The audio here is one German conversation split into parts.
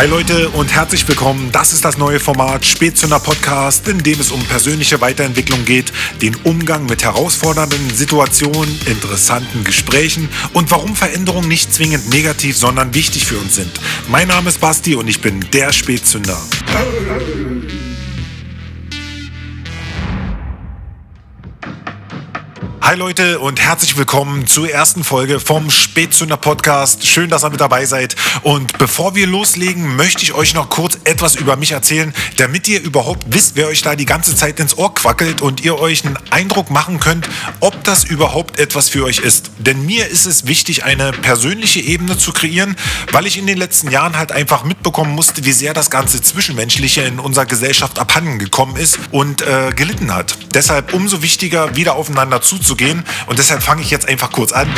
Hi Leute und herzlich willkommen. Das ist das neue Format Spätzünder Podcast, in dem es um persönliche Weiterentwicklung geht, den Umgang mit herausfordernden Situationen, interessanten Gesprächen und warum Veränderungen nicht zwingend negativ, sondern wichtig für uns sind. Mein Name ist Basti und ich bin der Spätzünder. Hi Leute und herzlich willkommen zur ersten Folge vom Spätzünder Podcast. Schön, dass ihr mit dabei seid. Und bevor wir loslegen, möchte ich euch noch kurz etwas über mich erzählen, damit ihr überhaupt wisst, wer euch da die ganze Zeit ins Ohr quackelt und ihr euch einen Eindruck machen könnt, ob das überhaupt etwas für euch ist. Denn mir ist es wichtig, eine persönliche Ebene zu kreieren, weil ich in den letzten Jahren halt einfach mitbekommen musste, wie sehr das ganze Zwischenmenschliche in unserer Gesellschaft abhanden gekommen ist und äh, gelitten hat. Deshalb umso wichtiger, wieder aufeinander zuzugehen gehen. Und deshalb fange ich jetzt einfach kurz an.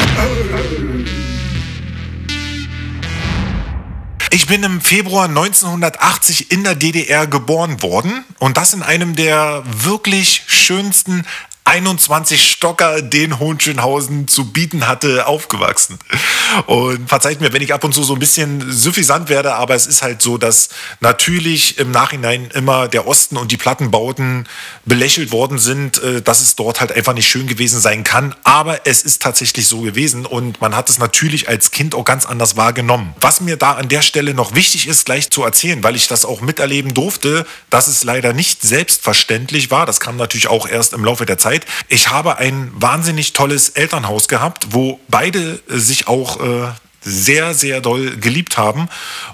Ich bin im Februar 1980 in der DDR geboren worden und das in einem der wirklich schönsten 21 Stocker, den Hohenschönhausen zu bieten hatte, aufgewachsen. Und verzeiht mir, wenn ich ab und zu so ein bisschen suffisant werde, aber es ist halt so, dass natürlich im Nachhinein immer der Osten und die Plattenbauten belächelt worden sind, äh, dass es dort halt einfach nicht schön gewesen sein kann. Aber es ist tatsächlich so gewesen und man hat es natürlich als Kind auch ganz anders wahrgenommen. Was mir da an der Stelle noch wichtig ist, gleich zu erzählen, weil ich das auch miterleben durfte, dass es leider nicht selbstverständlich war. Das kam natürlich auch erst im Laufe der Zeit Zeit. Ich habe ein wahnsinnig tolles Elternhaus gehabt, wo beide sich auch äh, sehr, sehr doll geliebt haben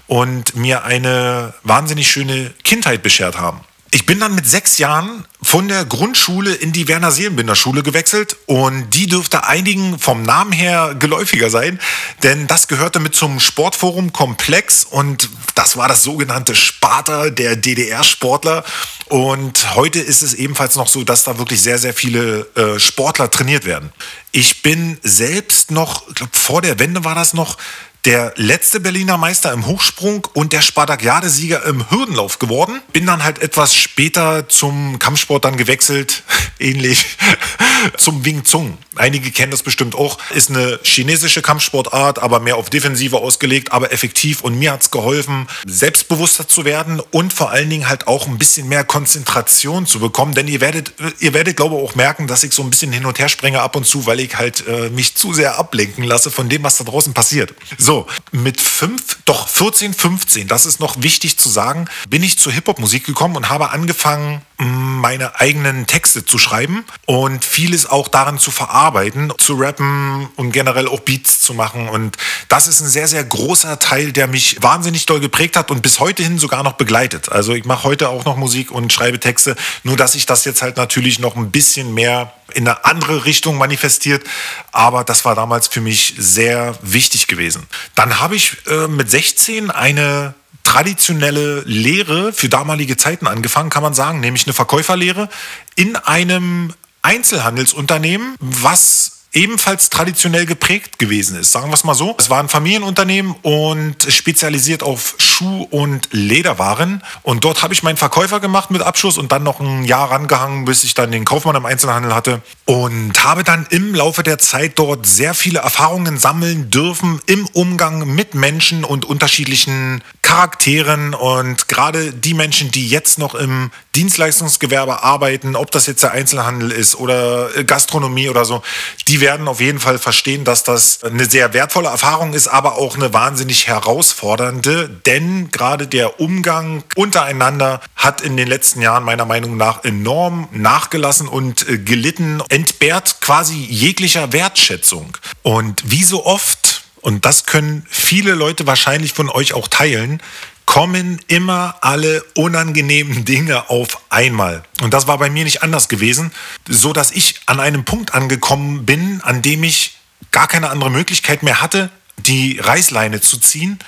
und mir eine wahnsinnig schöne Kindheit beschert haben. Ich bin dann mit sechs Jahren von der Grundschule in die Werner Seelenbinder Schule gewechselt und die dürfte einigen vom Namen her geläufiger sein, denn das gehörte mit zum Sportforum Komplex und das war das sogenannte Sparta der DDR-Sportler und heute ist es ebenfalls noch so, dass da wirklich sehr, sehr viele äh, Sportler trainiert werden. Ich bin selbst noch, ich glaube vor der Wende war das noch, der letzte Berliner Meister im Hochsprung und der Spartakiade-Sieger im Hürdenlauf geworden. Bin dann halt etwas später zum Kampfsport dann gewechselt, ähnlich zum Wing Zung. Einige kennen das bestimmt auch. Ist eine chinesische Kampfsportart, aber mehr auf Defensive ausgelegt, aber effektiv. Und mir hat es geholfen, selbstbewusster zu werden und vor allen Dingen halt auch ein bisschen mehr Konzentration zu bekommen. Denn ihr werdet, ihr werdet glaube ich auch merken, dass ich so ein bisschen hin und her springe ab und zu, weil ich halt äh, mich zu sehr ablenken lasse von dem, was da draußen passiert. So, mit fünf, doch 14, 15, das ist noch wichtig zu sagen, bin ich zur Hip-Hop-Musik gekommen und habe angefangen, meine eigenen Texte zu schreiben und vieles auch darin zu verarbeiten, zu rappen und generell auch Beats zu machen. Und das ist ein sehr, sehr großer Teil, der mich wahnsinnig doll geprägt hat und bis heute hin sogar noch begleitet. Also ich mache heute auch noch Musik und schreibe Texte, nur dass ich das jetzt halt natürlich noch ein bisschen mehr in eine andere Richtung manifestiert. Aber das war damals für mich sehr wichtig gewesen. Dann habe ich äh, mit 16 eine traditionelle Lehre für damalige Zeiten angefangen, kann man sagen, nämlich eine Verkäuferlehre in einem Einzelhandelsunternehmen, was ebenfalls traditionell geprägt gewesen ist. Sagen wir es mal so. Es war ein Familienunternehmen und spezialisiert auf Schuh- und Lederwaren. Und dort habe ich meinen Verkäufer gemacht mit Abschluss und dann noch ein Jahr rangehangen, bis ich dann den Kaufmann im Einzelhandel hatte. Und habe dann im Laufe der Zeit dort sehr viele Erfahrungen sammeln dürfen im Umgang mit Menschen und unterschiedlichen Charakteren. Und gerade die Menschen, die jetzt noch im Dienstleistungsgewerbe arbeiten, ob das jetzt der Einzelhandel ist oder Gastronomie oder so, die werden auf jeden Fall verstehen, dass das eine sehr wertvolle Erfahrung ist, aber auch eine wahnsinnig herausfordernde, denn gerade der Umgang untereinander hat in den letzten Jahren meiner Meinung nach enorm nachgelassen und äh, gelitten, entbehrt quasi jeglicher Wertschätzung. Und wie so oft und das können viele Leute wahrscheinlich von euch auch teilen, kommen immer alle unangenehmen Dinge auf einmal. Und das war bei mir nicht anders gewesen, so dass ich an einem Punkt angekommen bin, an dem ich gar keine andere Möglichkeit mehr hatte, die Reißleine zu ziehen.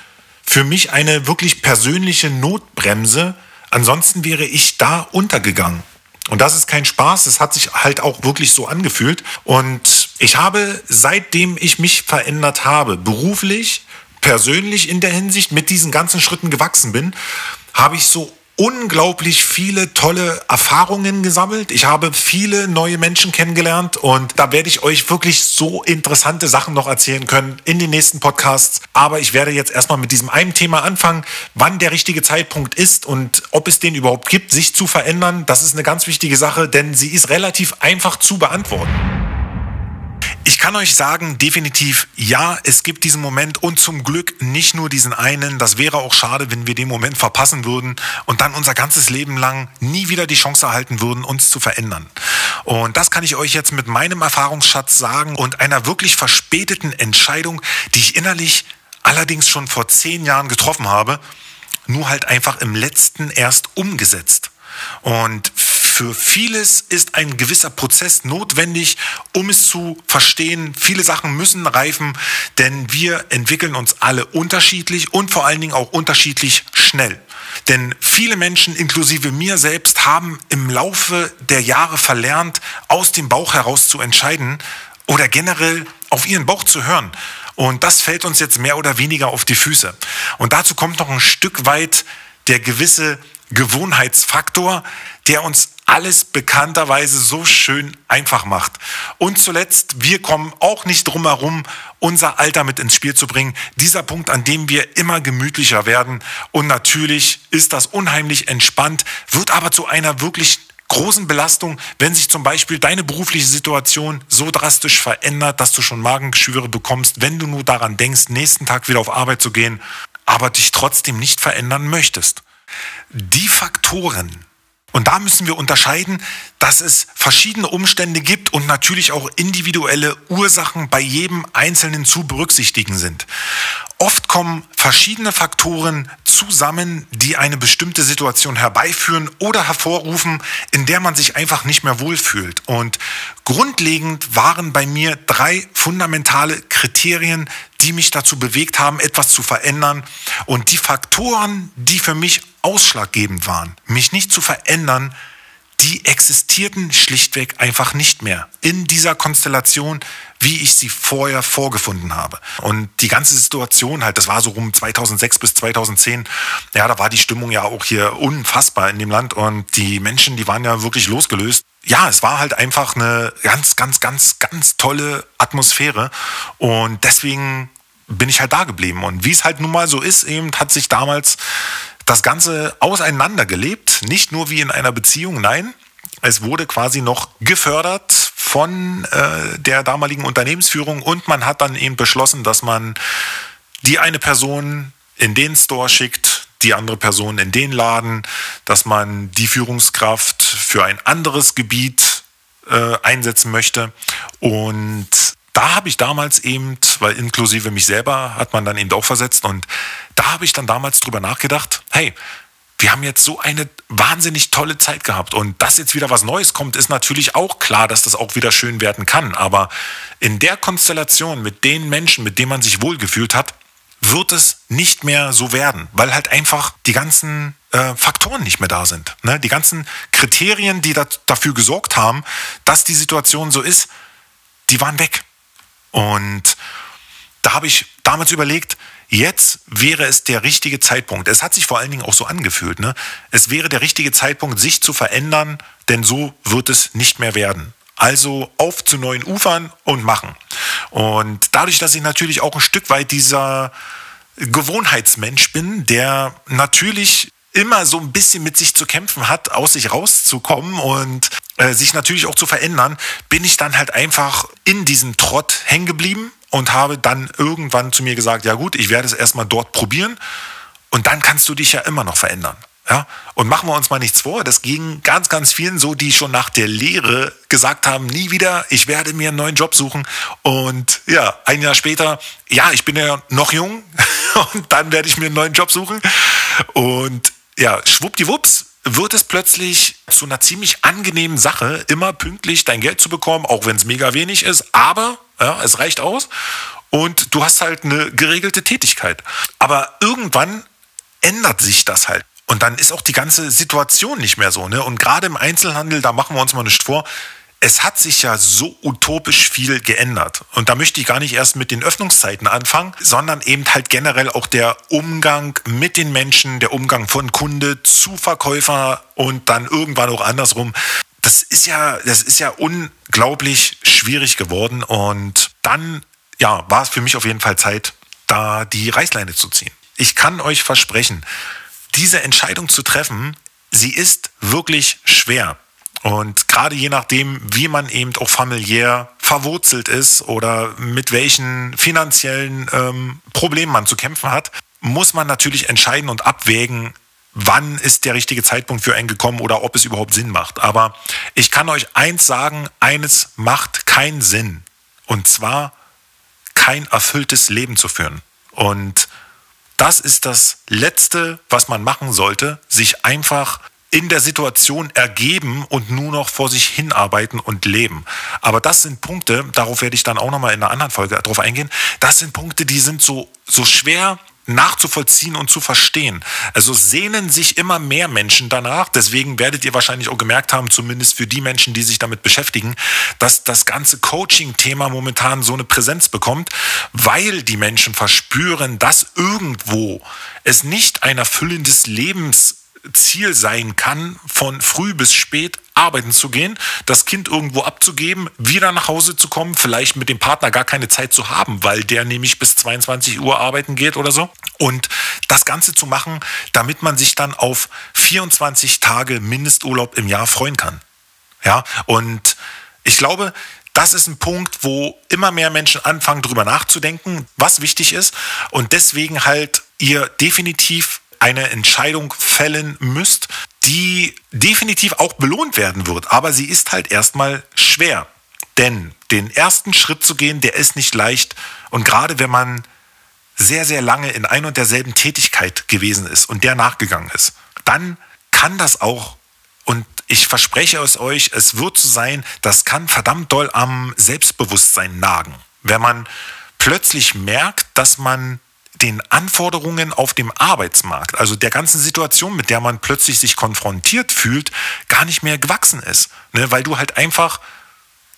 Für mich eine wirklich persönliche Notbremse. Ansonsten wäre ich da untergegangen. Und das ist kein Spaß, es hat sich halt auch wirklich so angefühlt. Und ich habe, seitdem ich mich verändert habe, beruflich, persönlich in der Hinsicht mit diesen ganzen Schritten gewachsen bin, habe ich so unglaublich viele tolle Erfahrungen gesammelt. Ich habe viele neue Menschen kennengelernt und da werde ich euch wirklich so interessante Sachen noch erzählen können in den nächsten Podcasts. Aber ich werde jetzt erstmal mit diesem einen Thema anfangen, wann der richtige Zeitpunkt ist und ob es den überhaupt gibt, sich zu verändern. Das ist eine ganz wichtige Sache, denn sie ist relativ einfach zu beantworten. Ich kann euch sagen, definitiv ja, es gibt diesen Moment und zum Glück nicht nur diesen einen. Das wäre auch schade, wenn wir den Moment verpassen würden und dann unser ganzes Leben lang nie wieder die Chance erhalten würden, uns zu verändern. Und das kann ich euch jetzt mit meinem Erfahrungsschatz sagen und einer wirklich verspäteten Entscheidung, die ich innerlich allerdings schon vor zehn Jahren getroffen habe, nur halt einfach im letzten erst umgesetzt. Und für vieles ist ein gewisser Prozess notwendig, um es zu verstehen. Viele Sachen müssen reifen, denn wir entwickeln uns alle unterschiedlich und vor allen Dingen auch unterschiedlich schnell. Denn viele Menschen, inklusive mir selbst, haben im Laufe der Jahre verlernt, aus dem Bauch heraus zu entscheiden oder generell auf ihren Bauch zu hören. Und das fällt uns jetzt mehr oder weniger auf die Füße. Und dazu kommt noch ein Stück weit der gewisse Gewohnheitsfaktor, der uns alles bekannterweise so schön einfach macht. Und zuletzt, wir kommen auch nicht drum herum, unser Alter mit ins Spiel zu bringen. Dieser Punkt, an dem wir immer gemütlicher werden. Und natürlich ist das unheimlich entspannt, wird aber zu einer wirklich großen Belastung, wenn sich zum Beispiel deine berufliche Situation so drastisch verändert, dass du schon Magengeschwüre bekommst, wenn du nur daran denkst, nächsten Tag wieder auf Arbeit zu gehen, aber dich trotzdem nicht verändern möchtest. Die Faktoren, und da müssen wir unterscheiden, dass es verschiedene Umstände gibt und natürlich auch individuelle Ursachen bei jedem Einzelnen zu berücksichtigen sind. Oft kommen verschiedene Faktoren zusammen, die eine bestimmte Situation herbeiführen oder hervorrufen, in der man sich einfach nicht mehr wohlfühlt. Und grundlegend waren bei mir drei fundamentale Kriterien, die mich dazu bewegt haben, etwas zu verändern. Und die Faktoren, die für mich ausschlaggebend waren, mich nicht zu verändern, die existierten schlichtweg einfach nicht mehr in dieser Konstellation, wie ich sie vorher vorgefunden habe. Und die ganze Situation halt, das war so rum 2006 bis 2010, ja, da war die Stimmung ja auch hier unfassbar in dem Land und die Menschen, die waren ja wirklich losgelöst. Ja, es war halt einfach eine ganz, ganz, ganz, ganz tolle Atmosphäre und deswegen bin ich halt da geblieben. Und wie es halt nun mal so ist, eben hat sich damals das Ganze auseinandergelebt, nicht nur wie in einer Beziehung, nein, es wurde quasi noch gefördert von äh, der damaligen Unternehmensführung und man hat dann eben beschlossen, dass man die eine Person in den Store schickt, die andere Person in den Laden, dass man die Führungskraft für ein anderes Gebiet äh, einsetzen möchte. Und da habe ich damals eben, weil inklusive mich selber hat man dann eben auch versetzt und da habe ich dann damals drüber nachgedacht, hey, wir haben jetzt so eine wahnsinnig tolle Zeit gehabt und dass jetzt wieder was Neues kommt, ist natürlich auch klar, dass das auch wieder schön werden kann. Aber in der Konstellation mit den Menschen, mit denen man sich wohlgefühlt hat, wird es nicht mehr so werden, weil halt einfach die ganzen äh, Faktoren nicht mehr da sind. Ne? Die ganzen Kriterien, die da, dafür gesorgt haben, dass die Situation so ist, die waren weg. Und da habe ich damals überlegt, jetzt wäre es der richtige Zeitpunkt. Es hat sich vor allen Dingen auch so angefühlt. Ne? Es wäre der richtige Zeitpunkt, sich zu verändern, denn so wird es nicht mehr werden. Also auf zu neuen Ufern und machen. Und dadurch, dass ich natürlich auch ein Stück weit dieser Gewohnheitsmensch bin, der natürlich immer so ein bisschen mit sich zu kämpfen hat, aus sich rauszukommen und äh, sich natürlich auch zu verändern, bin ich dann halt einfach in diesem Trott hängen geblieben und habe dann irgendwann zu mir gesagt, ja gut, ich werde es erstmal dort probieren und dann kannst du dich ja immer noch verändern. Ja? Und machen wir uns mal nichts vor, das ging ganz, ganz vielen so, die schon nach der Lehre gesagt haben, nie wieder, ich werde mir einen neuen Job suchen. Und ja, ein Jahr später, ja, ich bin ja noch jung und dann werde ich mir einen neuen Job suchen. Und ja, schwuppdiwupps wird es plötzlich zu einer ziemlich angenehmen Sache, immer pünktlich dein Geld zu bekommen, auch wenn es mega wenig ist, aber ja, es reicht aus und du hast halt eine geregelte Tätigkeit. Aber irgendwann ändert sich das halt. Und dann ist auch die ganze Situation nicht mehr so. Ne? Und gerade im Einzelhandel, da machen wir uns mal nicht vor, es hat sich ja so utopisch viel geändert. Und da möchte ich gar nicht erst mit den Öffnungszeiten anfangen, sondern eben halt generell auch der Umgang mit den Menschen, der Umgang von Kunde zu Verkäufer und dann irgendwann auch andersrum. Das ist ja, das ist ja unglaublich schwierig geworden. Und dann, ja, war es für mich auf jeden Fall Zeit, da die Reißleine zu ziehen. Ich kann euch versprechen, diese Entscheidung zu treffen, sie ist wirklich schwer. Und gerade je nachdem, wie man eben auch familiär verwurzelt ist oder mit welchen finanziellen ähm, Problemen man zu kämpfen hat, muss man natürlich entscheiden und abwägen, wann ist der richtige Zeitpunkt für einen gekommen oder ob es überhaupt Sinn macht. Aber ich kann euch eins sagen, eines macht keinen Sinn. Und zwar kein erfülltes Leben zu führen. Und das ist das Letzte, was man machen sollte, sich einfach in der Situation ergeben und nur noch vor sich hinarbeiten und leben. Aber das sind Punkte, darauf werde ich dann auch nochmal in einer anderen Folge drauf eingehen, das sind Punkte, die sind so, so schwer nachzuvollziehen und zu verstehen. Also sehnen sich immer mehr Menschen danach. Deswegen werdet ihr wahrscheinlich auch gemerkt haben, zumindest für die Menschen, die sich damit beschäftigen, dass das ganze Coaching-Thema momentan so eine Präsenz bekommt, weil die Menschen verspüren, dass irgendwo es nicht ein erfüllendes Lebens Ziel sein kann, von früh bis spät arbeiten zu gehen, das Kind irgendwo abzugeben, wieder nach Hause zu kommen, vielleicht mit dem Partner gar keine Zeit zu haben, weil der nämlich bis 22 Uhr arbeiten geht oder so. Und das Ganze zu machen, damit man sich dann auf 24 Tage Mindesturlaub im Jahr freuen kann. Ja, und ich glaube, das ist ein Punkt, wo immer mehr Menschen anfangen, darüber nachzudenken, was wichtig ist. Und deswegen halt ihr definitiv eine Entscheidung fällen müsst, die definitiv auch belohnt werden wird. Aber sie ist halt erstmal schwer. Denn den ersten Schritt zu gehen, der ist nicht leicht. Und gerade wenn man sehr, sehr lange in ein und derselben Tätigkeit gewesen ist und der nachgegangen ist, dann kann das auch, und ich verspreche es euch, es wird so sein, das kann verdammt doll am Selbstbewusstsein nagen. Wenn man plötzlich merkt, dass man den Anforderungen auf dem Arbeitsmarkt, also der ganzen Situation, mit der man plötzlich sich konfrontiert fühlt, gar nicht mehr gewachsen ist. Ne? Weil du halt einfach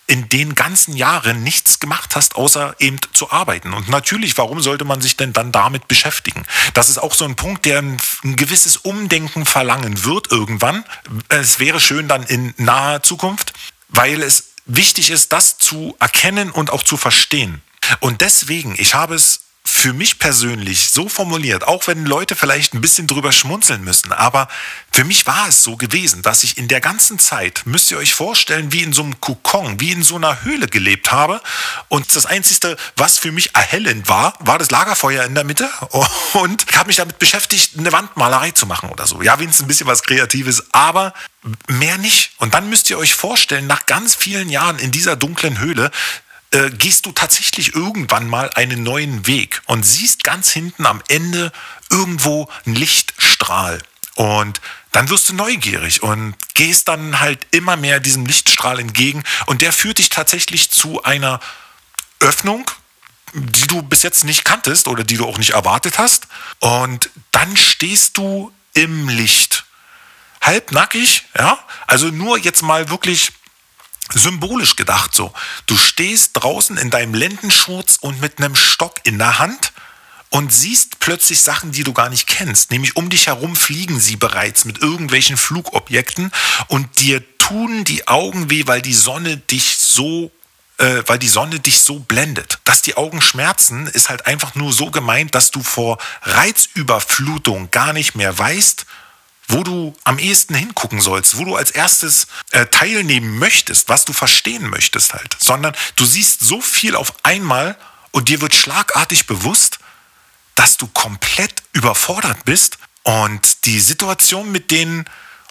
in den ganzen Jahren nichts gemacht hast, außer eben zu arbeiten. Und natürlich, warum sollte man sich denn dann damit beschäftigen? Das ist auch so ein Punkt, der ein, ein gewisses Umdenken verlangen wird irgendwann. Es wäre schön dann in naher Zukunft, weil es wichtig ist, das zu erkennen und auch zu verstehen. Und deswegen, ich habe es für mich persönlich so formuliert, auch wenn Leute vielleicht ein bisschen drüber schmunzeln müssen, aber für mich war es so gewesen, dass ich in der ganzen Zeit, müsst ihr euch vorstellen, wie in so einem Kokon, wie in so einer Höhle gelebt habe. Und das Einzige, was für mich erhellend war, war das Lagerfeuer in der Mitte. Und ich habe mich damit beschäftigt, eine Wandmalerei zu machen oder so. Ja, wenigstens ein bisschen was Kreatives, aber mehr nicht. Und dann müsst ihr euch vorstellen, nach ganz vielen Jahren in dieser dunklen Höhle, äh, gehst du tatsächlich irgendwann mal einen neuen Weg und siehst ganz hinten am Ende irgendwo einen Lichtstrahl. Und dann wirst du neugierig und gehst dann halt immer mehr diesem Lichtstrahl entgegen und der führt dich tatsächlich zu einer Öffnung, die du bis jetzt nicht kanntest oder die du auch nicht erwartet hast. Und dann stehst du im Licht. Halbnackig, ja? Also nur jetzt mal wirklich symbolisch gedacht so. Du stehst draußen in deinem Lendenschurz und mit einem Stock in der Hand und siehst plötzlich Sachen, die du gar nicht kennst. Nämlich um dich herum fliegen sie bereits mit irgendwelchen Flugobjekten und dir tun die Augen weh, weil die Sonne dich so äh, weil die Sonne dich so blendet. Dass die Augen schmerzen, ist halt einfach nur so gemeint, dass du vor Reizüberflutung gar nicht mehr weißt, wo du am ehesten hingucken sollst, wo du als erstes äh, teilnehmen möchtest, was du verstehen möchtest halt, sondern du siehst so viel auf einmal und dir wird schlagartig bewusst, dass du komplett überfordert bist und die Situation mit den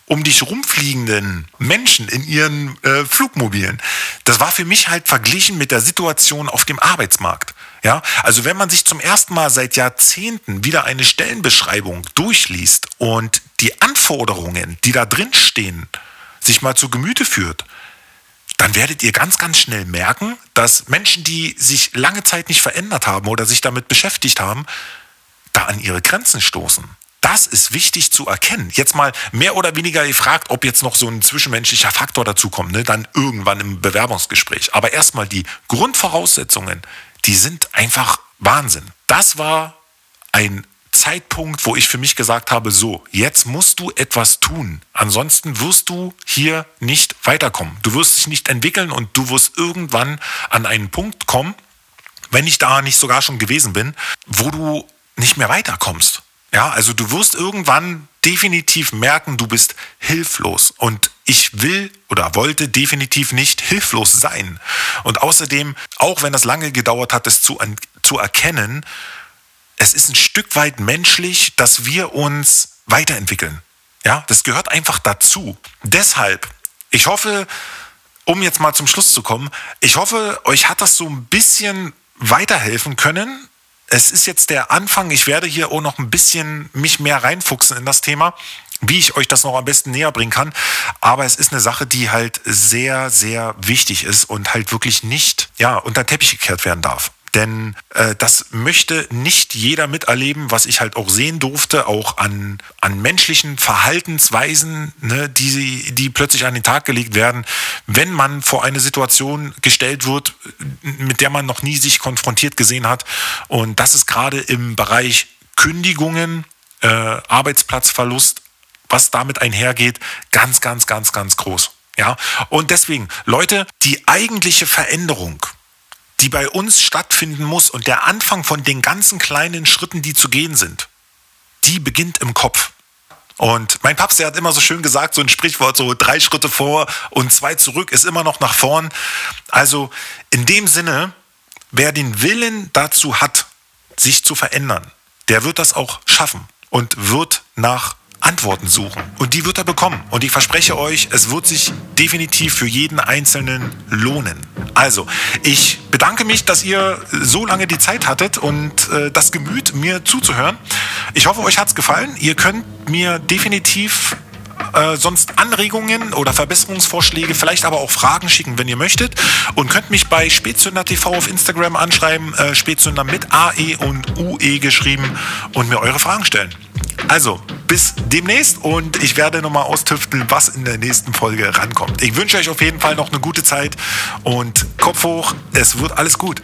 um dich rumfliegenden Menschen in ihren äh, Flugmobilen, das war für mich halt verglichen mit der Situation auf dem Arbeitsmarkt. Ja, also wenn man sich zum ersten Mal seit Jahrzehnten wieder eine Stellenbeschreibung durchliest und die Anforderungen, die da drin stehen, sich mal zu Gemüte führt, dann werdet ihr ganz, ganz schnell merken, dass Menschen, die sich lange Zeit nicht verändert haben oder sich damit beschäftigt haben, da an ihre Grenzen stoßen. Da das ist wichtig zu erkennen. Jetzt mal mehr oder weniger gefragt, ob jetzt noch so ein zwischenmenschlicher Faktor dazu kommt, ne? dann irgendwann im Bewerbungsgespräch. Aber erstmal die Grundvoraussetzungen, die sind einfach Wahnsinn. Das war ein Zeitpunkt, wo ich für mich gesagt habe, so, jetzt musst du etwas tun. Ansonsten wirst du hier nicht weiterkommen. Du wirst dich nicht entwickeln und du wirst irgendwann an einen Punkt kommen, wenn ich da nicht sogar schon gewesen bin, wo du nicht mehr weiterkommst. Ja, also du wirst irgendwann definitiv merken, du bist hilflos. Und ich will oder wollte definitiv nicht hilflos sein. Und außerdem, auch wenn das lange gedauert hat, es zu, zu erkennen, es ist ein Stück weit menschlich, dass wir uns weiterentwickeln. Ja, das gehört einfach dazu. Deshalb, ich hoffe, um jetzt mal zum Schluss zu kommen, ich hoffe, euch hat das so ein bisschen weiterhelfen können. Es ist jetzt der Anfang. Ich werde hier auch noch ein bisschen mich mehr reinfuchsen in das Thema, wie ich euch das noch am besten näher bringen kann. Aber es ist eine Sache, die halt sehr, sehr wichtig ist und halt wirklich nicht, ja, unter den Teppich gekehrt werden darf. Denn äh, das möchte nicht jeder miterleben, was ich halt auch sehen durfte, auch an, an menschlichen Verhaltensweisen, ne, die, die plötzlich an den Tag gelegt werden, wenn man vor eine Situation gestellt wird, mit der man noch nie sich konfrontiert gesehen hat. Und das ist gerade im Bereich Kündigungen, äh, Arbeitsplatzverlust, was damit einhergeht, ganz, ganz, ganz, ganz groß. Ja, und deswegen, Leute, die eigentliche Veränderung, die bei uns stattfinden muss und der Anfang von den ganzen kleinen Schritten, die zu gehen sind, die beginnt im Kopf. Und mein Papst, der hat immer so schön gesagt, so ein Sprichwort, so drei Schritte vor und zwei zurück ist immer noch nach vorn. Also in dem Sinne, wer den Willen dazu hat, sich zu verändern, der wird das auch schaffen und wird nach Antworten suchen. Und die wird er bekommen. Und ich verspreche euch, es wird sich definitiv für jeden Einzelnen lohnen. Also, ich bedanke mich, dass ihr so lange die Zeit hattet und äh, das Gemüt, mir zuzuhören. Ich hoffe, euch hat es gefallen. Ihr könnt mir definitiv äh, sonst Anregungen oder Verbesserungsvorschläge, vielleicht aber auch Fragen schicken, wenn ihr möchtet. Und könnt mich bei Spätzünder TV auf Instagram anschreiben, äh, Spätzünder mit AE und UE geschrieben und mir eure Fragen stellen. Also, bis demnächst und ich werde nochmal austüfteln, was in der nächsten Folge rankommt. Ich wünsche euch auf jeden Fall noch eine gute Zeit und Kopf hoch, es wird alles gut.